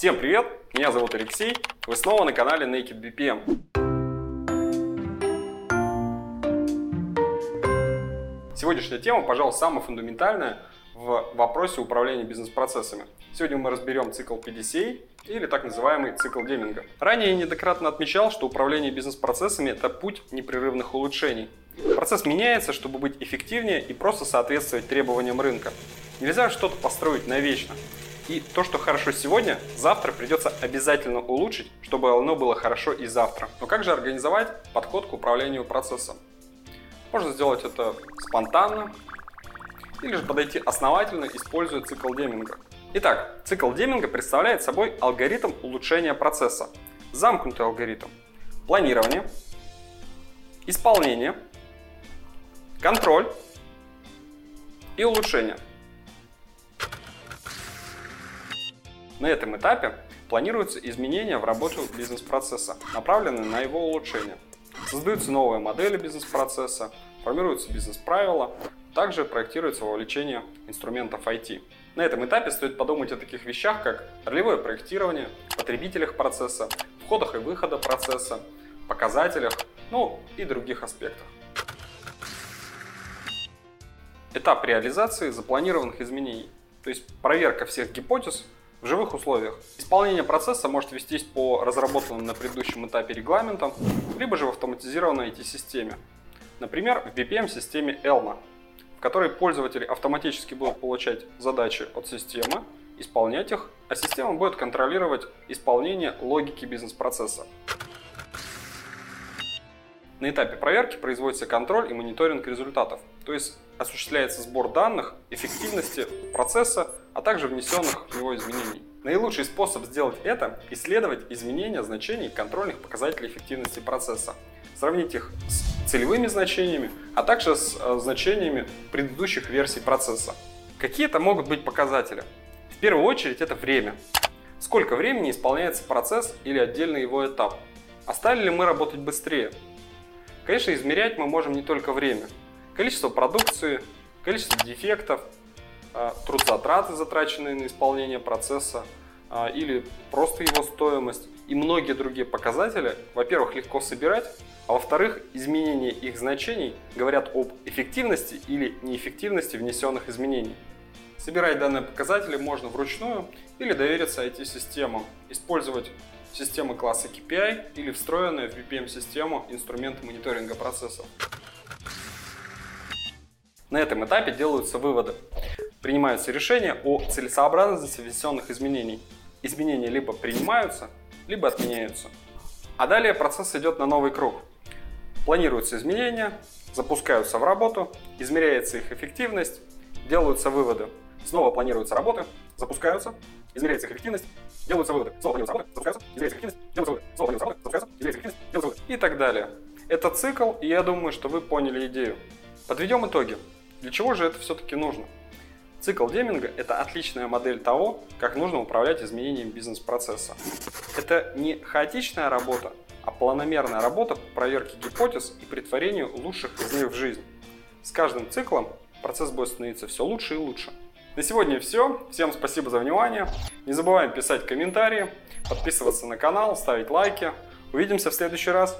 Всем привет, меня зовут Алексей, вы снова на канале Naked BPM. Сегодняшняя тема, пожалуй, самая фундаментальная в вопросе управления бизнес-процессами. Сегодня мы разберем цикл PDCA или так называемый цикл Деминга. Ранее я неоднократно отмечал, что управление бизнес-процессами – это путь непрерывных улучшений. Процесс меняется, чтобы быть эффективнее и просто соответствовать требованиям рынка. Нельзя что-то построить навечно. И то, что хорошо сегодня, завтра придется обязательно улучшить, чтобы оно было хорошо и завтра. Но как же организовать подход к управлению процессом? Можно сделать это спонтанно, или же подойти основательно, используя цикл Деминга. Итак, цикл Деминга представляет собой алгоритм улучшения процесса. Замкнутый алгоритм. Планирование, исполнение, контроль и улучшение. На этом этапе планируются изменения в работу бизнес-процесса, направленные на его улучшение. Создаются новые модели бизнес-процесса, формируются бизнес-правила, также проектируется вовлечение инструментов IT. На этом этапе стоит подумать о таких вещах, как ролевое проектирование, потребителях процесса, входах и выходах процесса, показателях, ну и других аспектах. Этап реализации запланированных изменений, то есть проверка всех гипотез в живых условиях. Исполнение процесса может вестись по разработанным на предыдущем этапе регламентам, либо же в автоматизированной IT-системе. Например, в BPM-системе Elma, в которой пользователи автоматически будут получать задачи от системы, исполнять их, а система будет контролировать исполнение логики бизнес-процесса. На этапе проверки производится контроль и мониторинг результатов, то есть осуществляется сбор данных, эффективности процесса, а также внесенных в него изменений. Наилучший способ сделать это – исследовать изменения значений контрольных показателей эффективности процесса, сравнить их с целевыми значениями, а также с э, значениями предыдущих версий процесса. Какие это могут быть показатели? В первую очередь это время. Сколько времени исполняется процесс или отдельный его этап? А стали ли мы работать быстрее? Конечно, измерять мы можем не только время. Количество продукции, количество дефектов, э, труд затраты, затраченные на исполнение процесса, э, или просто его стоимость и многие другие показатели, во-первых, легко собирать, а во-вторых, изменения их значений говорят об эффективности или неэффективности внесенных изменений. Собирать данные показатели можно вручную или довериться IT-системам, использовать системы класса KPI или встроенные в BPM-систему инструменты мониторинга процессов. На этом этапе делаются выводы. Принимаются решения о целесообразности внесенных изменений. Изменения либо принимаются, либо отменяются. А далее процесс идет на новый круг. Планируются изменения, запускаются в работу, измеряется их эффективность, делаются выводы. Снова планируются работы, запускаются, измеряется их эффективность, делаются выводы. Снова планируются работы, запускаются, измеряется эффективность, делаются выводы. Снова планируются работы, запускаются, измеряется эффективность, делаются выводы. И так далее. Это цикл, и я думаю, что вы поняли идею. Подведем итоги. Для чего же это все-таки нужно? Цикл Деминга – это отличная модель того, как нужно управлять изменением бизнес-процесса. Это не хаотичная работа, а планомерная работа по проверке гипотез и притворению лучших из них в жизнь. С каждым циклом процесс будет становиться все лучше и лучше. На сегодня все. Всем спасибо за внимание. Не забываем писать комментарии, подписываться на канал, ставить лайки. Увидимся в следующий раз.